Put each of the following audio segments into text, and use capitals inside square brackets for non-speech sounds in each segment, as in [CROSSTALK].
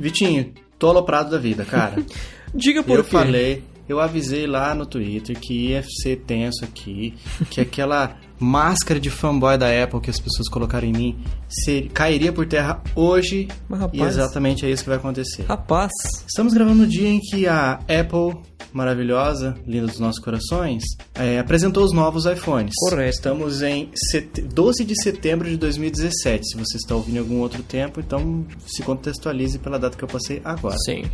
Vitinho, tô aloprado da vida, cara. [LAUGHS] Diga por eu quê. falei, eu avisei lá no Twitter que ia ser tenso aqui, que aquela [LAUGHS] máscara de fanboy da Apple que as pessoas colocaram em mim ser, cairia por terra hoje. Mas, rapaz- e exatamente é isso que vai acontecer. Rapaz, Estamos gravando no dia em que a Apple, maravilhosa, linda dos nossos corações, é, apresentou os novos iPhones. Correto. Estamos em sete- 12 de setembro de 2017. Se você está ouvindo em algum outro tempo, então se contextualize pela data que eu passei agora. sim.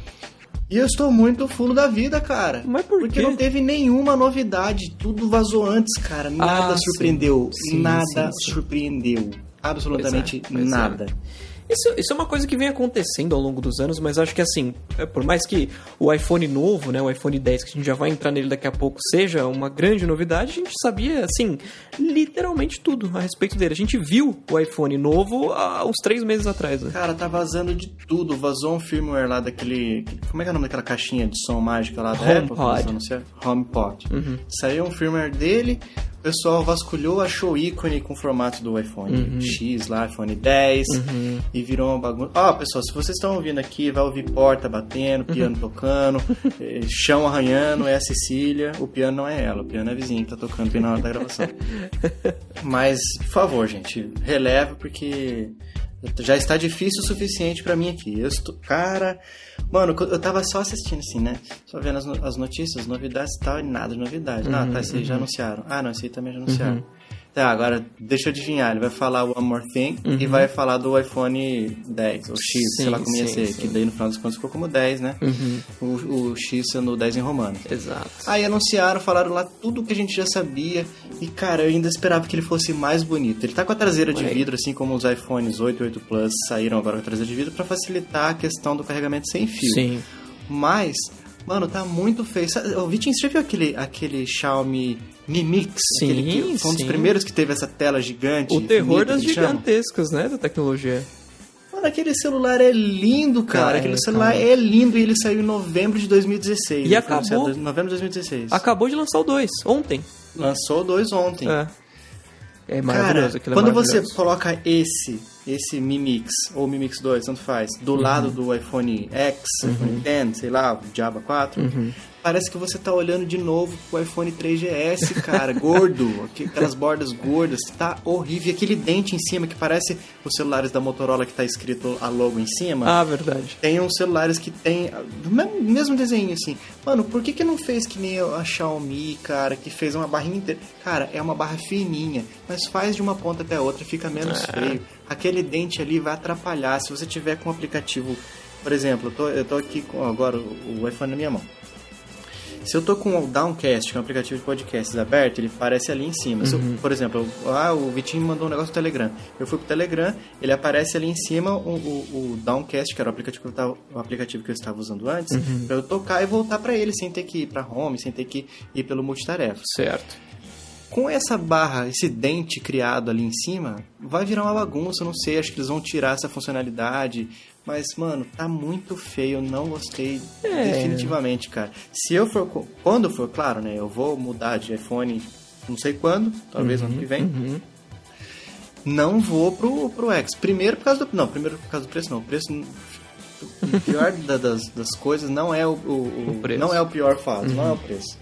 E eu estou muito fulo da vida, cara. Mas por Porque quê? não teve nenhuma novidade. Tudo vazou antes, cara. Nada Ah, surpreendeu. sim. Sim, Nada sim, surpreendeu. Absolutamente Pois é, pois é. Isso, isso é uma coisa que vem acontecendo ao longo dos anos, mas acho que assim, é, por mais que o iPhone novo, né, o iPhone 10, que a gente já vai entrar nele daqui a pouco, seja uma grande novidade, a gente sabia, assim, literalmente tudo a respeito dele. A gente viu o iPhone novo há uns três meses atrás, né? Cara, tá vazando de tudo. Vazou um firmware lá daquele. Como é que é o nome daquela caixinha de som mágica lá da HomePod. Apple? anunciaram? HomePod. Uhum. Saiu um firmware dele, pessoal vasculhou, achou o ícone com o formato do iPhone Uhum. X lá, iPhone 10, e virou uma bagunça. Ó, pessoal, se vocês estão ouvindo aqui, vai ouvir porta batendo, piano Uhum. tocando, eh, chão arranhando, é a Cecília. O piano não é ela, o piano é a vizinha que tá tocando bem na hora da gravação. [LAUGHS] Mas, por favor, gente, releve porque já está difícil o suficiente pra mim aqui. Eu estou, cara, mano, eu tava só assistindo assim, né? Só vendo as, as notícias, novidades e tal, e nada de novidade. ah, tá, esse aí já anunciaram. Ah, não, esse aí também já anunciaram. Tá, agora deixa eu adivinhar. Ele vai falar o One More Thing e vai falar do iPhone 10, ou X, sei Sim, lá como ia ser. sim. Que daí no final das contas ficou como 10, né? O, o X sendo o 10 em romano. Exato. Aí anunciaram, falaram lá tudo que a gente já sabia. E, cara, eu ainda esperava que ele fosse mais bonito. Ele tá com a traseira de Ué. vidro, assim como os iPhones 8 e 8 Plus saíram agora com a traseira de vidro, pra facilitar a questão do carregamento sem fio. Sim. Mas, mano, tá muito feio. O Vitinho, você já viu aquele, aquele Xiaomi Mi Mix? Sim, Aquele que foi um dos primeiros que teve essa tela gigante. O terror das que chama. gigantescas, né, da tecnologia. Mano, aquele celular é lindo, cara. Cara, aquele é, celular cara. é lindo e ele saiu em novembro de 2016. E foi acabou- novembro de 2016. Acabou de lançar o 2, ontem. Lançou dois ontem. É. É Cara, maravilhoso. aquilo é quando você maravilhoso. coloca esse, esse Mi Mix ou Mi Mix 2, tanto faz, do Uhum. lado do iPhone X, iPhone X, sei lá, o Java 4, Uhum. parece que você tá olhando de novo pro iPhone 3GS, cara, gordo, [LAUGHS] aqu- aquelas bordas gordas, tá horrível. E aquele dente em cima que parece os celulares da Motorola que tá escrito a logo em cima. Ah, verdade. Tem uns celulares que tem o mesmo- mesmo desenho assim. Mano, por que que não fez que nem a Xiaomi, cara, que fez uma barrinha inteira? Cara, é uma barra fininha, mas faz de uma ponta até a outra, fica menos É. feio. Aquele dente ali vai atrapalhar. Se você tiver com um aplicativo, por exemplo, eu tô, eu tô aqui com agora o, iPhone na minha mão. Se eu tô com o Downcast, que é um aplicativo de podcasts aberto, ele aparece ali em cima. Se eu- por exemplo, ah, o Vitinho me mandou um negócio no Telegram. Eu fui pro Telegram, ele aparece ali em cima o, o, o Downcast, que era o aplicativo que eu tava, o aplicativo que eu estava usando antes, pra eu tocar e voltar pra ele, sem ter que ir pra home, sem ter que ir pelo multitarefa. Certo. Com essa barra, esse dente criado ali em cima, vai virar uma bagunça, não sei, acho que eles vão tirar essa funcionalidade. Mas, mano, tá muito feio, não gostei É. definitivamente, cara. Se eu for, quando for, claro, né, eu vou mudar de iPhone, não sei quando, talvez ano que vem. Uhum. Não vou pro, pro X. Primeiro por causa do. Não, primeiro por causa do preço, não. O preço. O pior da- das, das coisas não é o, o- o- O preço. não é o pior fato, não é o preço.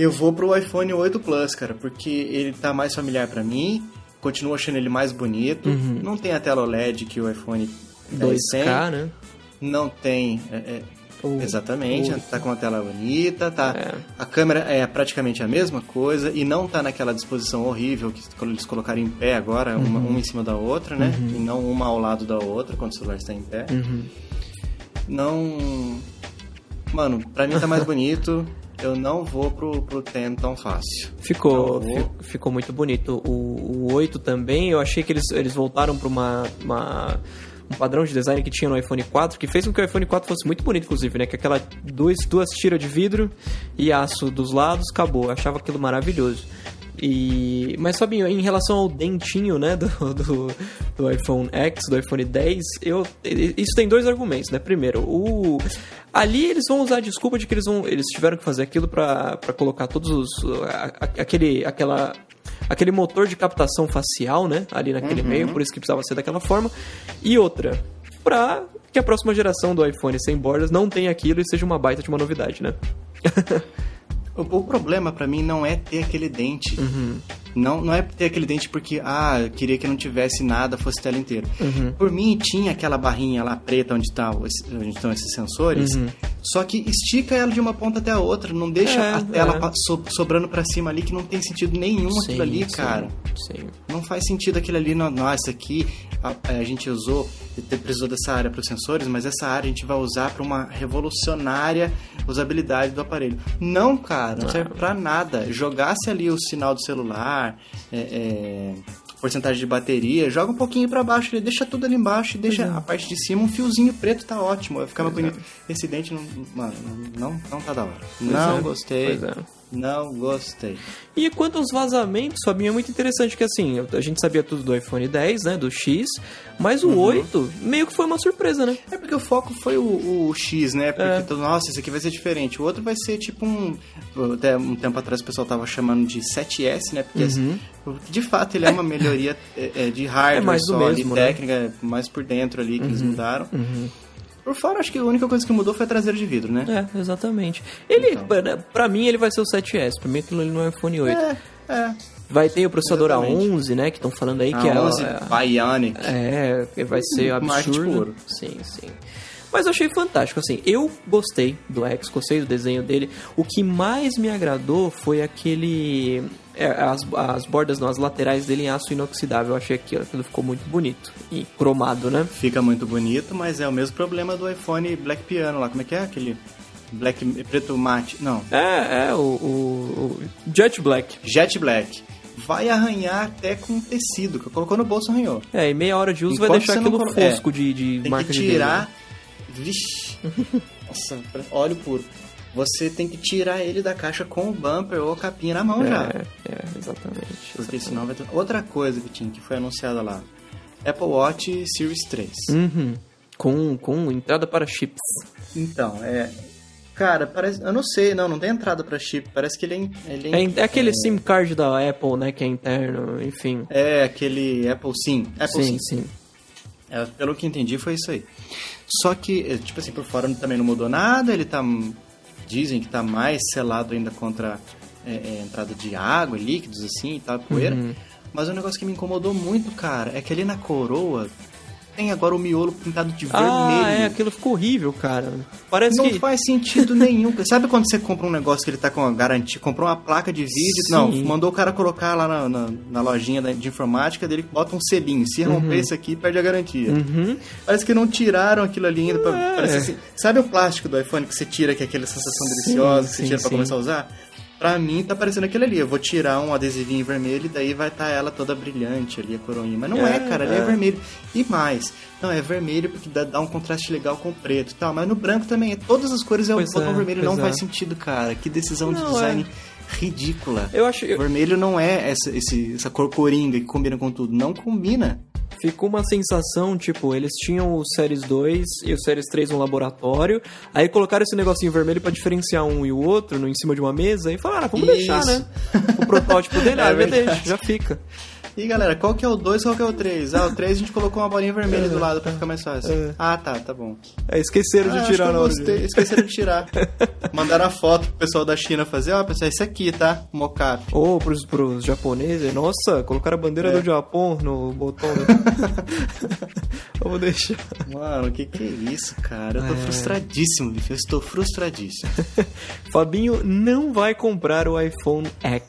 Eu vou pro iPhone 8 Plus, cara, porque ele tá mais familiar pra mim, continuo achando ele mais bonito, Uhum. não tem a tela OLED que o iPhone 10 tem, 2K, né? não tem é, é, O- Exatamente, o- tá com uma tela bonita, tá. É. A câmera é praticamente a mesma coisa e não tá naquela disposição horrível que eles colocaram em pé agora, uma, Uhum. uma em cima da outra, né? E não uma ao lado da outra quando o celular está em pé. Uhum. Não. Mano, pra mim tá mais [LAUGHS] bonito. Eu não vou pro, pro Ten tão fácil. Ficou, Não vou. fi- ficou muito bonito. O, o 8 também, eu achei que eles, eles voltaram para uma, uma- um padrão de design que tinha no iPhone 4, que fez com que o iPhone 4 fosse muito bonito, inclusive, né? Que aquela duas, duas tiras de vidro e aço dos lados, acabou. Eu achava aquilo maravilhoso. E, mas Fabinho, em relação ao dentinho, né, do, do, do iPhone X, do iPhone 10, eu, isso tem dois argumentos, né? Primeiro, o, ali eles vão usar a desculpa de que eles, vão, eles tiveram que fazer aquilo para colocar todos os. a- aquele, aquela, aquele motor de captação facial, né? Ali naquele meio, por isso que precisava ser daquela forma. E outra, pra que a próxima geração do iPhone sem bordas não tenha aquilo e seja uma baita de uma novidade, né? [LAUGHS] O, o problema pra mim não é ter aquele dente. Não, não é ter aquele dente porque, ah, eu queria que não tivesse nada, fosse tela inteira. Por mim, tinha aquela barrinha lá preta onde, tá, onde estão esses sensores, só que estica ela de uma ponta até a outra, não deixa É, a tela é. so- sobrando pra cima ali, que não tem sentido nenhum aquilo ali, sim, cara. Sim. Não faz sentido aquilo ali, não, nossa, aqui a, a gente usou, precisou dessa área para os sensores, mas essa área a gente vai usar para uma revolucionária usabilidade do aparelho. Não, cara, não serve para nada. Jogasse ali o sinal do celular, é, é, porcentagem de bateria, joga um pouquinho para baixo, ali, deixa tudo ali embaixo e deixa a parte de cima um fiozinho preto, tá ótimo. Vai ficar mais bonito. Esse dente não, mano, não, não tá da hora. não é, gostei. pois é. Não gostei. E quanto aos vazamentos, Fabinho, é muito interessante que assim, a gente sabia tudo do iPhone 10, né, do X, mas o Uhum. 8 meio que foi uma surpresa, né? É porque o foco foi o, o X, né? Porque, É. nossa, esse aqui vai ser diferente. O outro vai ser tipo um. Até um tempo atrás o pessoal tava chamando de 7S, né? Porque de fato ele é uma [LAUGHS] melhoria é, é, de hardware Uhum. É mais só, ali, mesmo, né? Uhum. técnica, mais por dentro ali que eles mudaram. Por fora, acho que a única coisa que mudou foi a traseira de vidro, né? É, exatamente. Ele, Então. pra, pra mim, ele vai ser o 7S, pra mim aquilo ali no iPhone 8. É, é. Vai ter o processador Exatamente. A11, né, que estão falando aí A que é... 11 é, Bionic. É, vai [LAUGHS] ser absurdo. Sim, sim. Mas eu achei fantástico, assim, eu gostei do X, gostei do desenho dele. O que mais me agradou foi aquele... é, as, as bordas, não, as laterais dele em aço inoxidável. Eu achei que aquilo ficou muito bonito. E cromado, né? Fica muito bonito, mas é o mesmo problema do iPhone Black Piano lá. Como é que é? Aquele Black preto mate. Não, É, é, o, o, o Jet Black. Jet Black. Vai arranhar até com tecido, que colocou no bolso arranhou. É, e meia hora de uso vai Enquanto deixar você não aquilo colo- é, fosco de, de Tem marca que tirar. Vixe. Nossa, óleo puro. Você tem que tirar ele da caixa com o bumper ou a capinha na mão já. É, é, exatamente. Porque senão vai ter. Outra coisa, Vitinho, que foi anunciada lá: Apple Watch Series 3. Uhum. Com, com entrada para chips. Então, é. Cara, parece. Eu não sei, não, não tem entrada pra chip. Parece que ele é. Ele É, é aquele SIM card da Apple, né, que é interno, enfim. É aquele Apple Sim. Apple sim, Sim. sim. É, pelo que entendi, foi isso aí. Só que, é, tipo assim, por fora também não mudou nada, ele tá. Dizem que tá mais selado ainda contra é, é, entrada de água, líquidos assim e tal, poeira. Uhum. Mas um negócio que me incomodou muito, cara, é que ali na coroa tem agora o miolo pintado de Ah, vermelho. é, aquilo ficou horrível, cara. Parece Não que... faz sentido nenhum. [LAUGHS] Sabe quando você compra um negócio que ele tá com a garantia, comprou uma placa de vídeo, Sim. não, mandou o cara colocar lá na, na, na lojinha de informática dele, bota um selinho, se romper isso aqui, perde a garantia. Uhum. Parece que não tiraram aquilo ali ainda. Pra, É. parece assim, sabe o plástico do iPhone que você tira, que é aquela sensação deliciosa que você sim, tira pra sim. começar a usar? Pra mim tá parecendo aquele ali. Eu vou tirar um adesivinho vermelho e daí vai estar ela toda brilhante ali, a coroinha. Mas não é, É, cara, ali é. é. vermelho. E mais, não, é vermelho porque dá, dá um contraste legal com o preto e tal. Mas no branco também, todas as cores é o botão é, vermelho. Não é. faz sentido, cara. Que decisão de Não, design ridícula. Eu acho... eu- Vermelho não é essa, esse, essa cor coringa que combina com tudo. Não combina. Ficou uma sensação, tipo, eles tinham o Series 2 e o Series 3 no laboratório, aí colocaram esse negocinho vermelho pra diferenciar um e o outro no, em cima de uma mesa e falaram, ah, vamos deixar, Isso. né? O protótipo dele, [LAUGHS] É ah, já fica. E galera, qual que é o 2 qual que é o 3? Ah, o 3 a gente colocou uma bolinha vermelha do lado pra ficar mais fácil. É. Ah, tá, tá bom. É, esqueceram Ah, de tirar de- Esqueceram de tirar. [LAUGHS] Mandaram a foto pro pessoal da China fazer, ó, pessoal, esse aqui, tá? Mocap. Ou pros, pros japoneses, nossa, colocaram a bandeira É. do Japão no botão. [LAUGHS] Vamos deixar. Mano, o que que é isso, cara? Eu tô É. frustradíssimo, bicho. Eu estou frustradíssimo. [LAUGHS] Fabinho não vai comprar o iPhone X.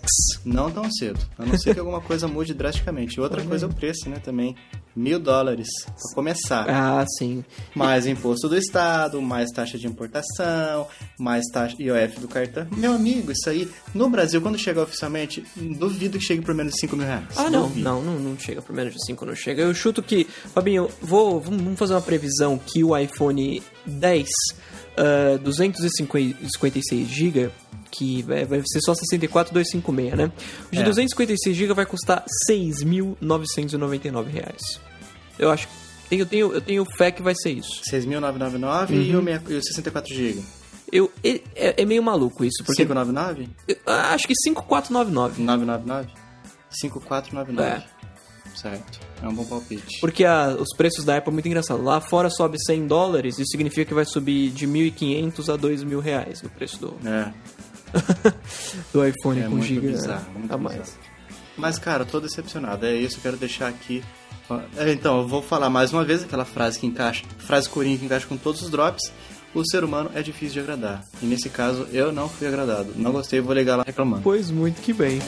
Não tão cedo. A não ser que alguma coisa mude drasticamente. Outra coisa é o preço, né, também. Mil dólares pra começar. Ah, sim. Mais imposto do Estado, mais taxa de importação, mais taxa IOF do cartão. Meu amigo, isso aí, no Brasil, quando chegar oficialmente, duvido que chegue por menos de 5 mil reais. Ah, não, Duvido. não, não, não chega. Primeiro de 5 não chega. Eu chuto que, Fabinho, vou, vamos fazer uma previsão que o iPhone 10, ah, 256 GB, que vai, ser só 64,256, né? O de É. 256 GB vai custar 6.999 reais. Eu acho eu tenho, eu tenho fé que vai ser isso. 6.999 e, Uhum. o e o 64 GB. Eu, é, é meio maluco isso, porque 599? eu acho que 5499. 999? 5499. É. Certo. É um bom palpite. Porque a, os preços da Apple é muito engraçado. Lá fora sobe 100 dólares, isso significa que vai subir de 1.500 a 2.000 reais o preço do, É. [LAUGHS] do iPhone É com muito giga bizarro, muito a mais. bizarro. Mas, cara, tô decepcionado. É isso, eu quero deixar aqui. É, Então, eu vou falar mais uma vez aquela frase que encaixa, frase corinha que encaixa com todos os drops. O ser humano é difícil de agradar. E nesse caso, eu não fui agradado. Não gostei, vou ligar lá reclamando. Pois muito que bem.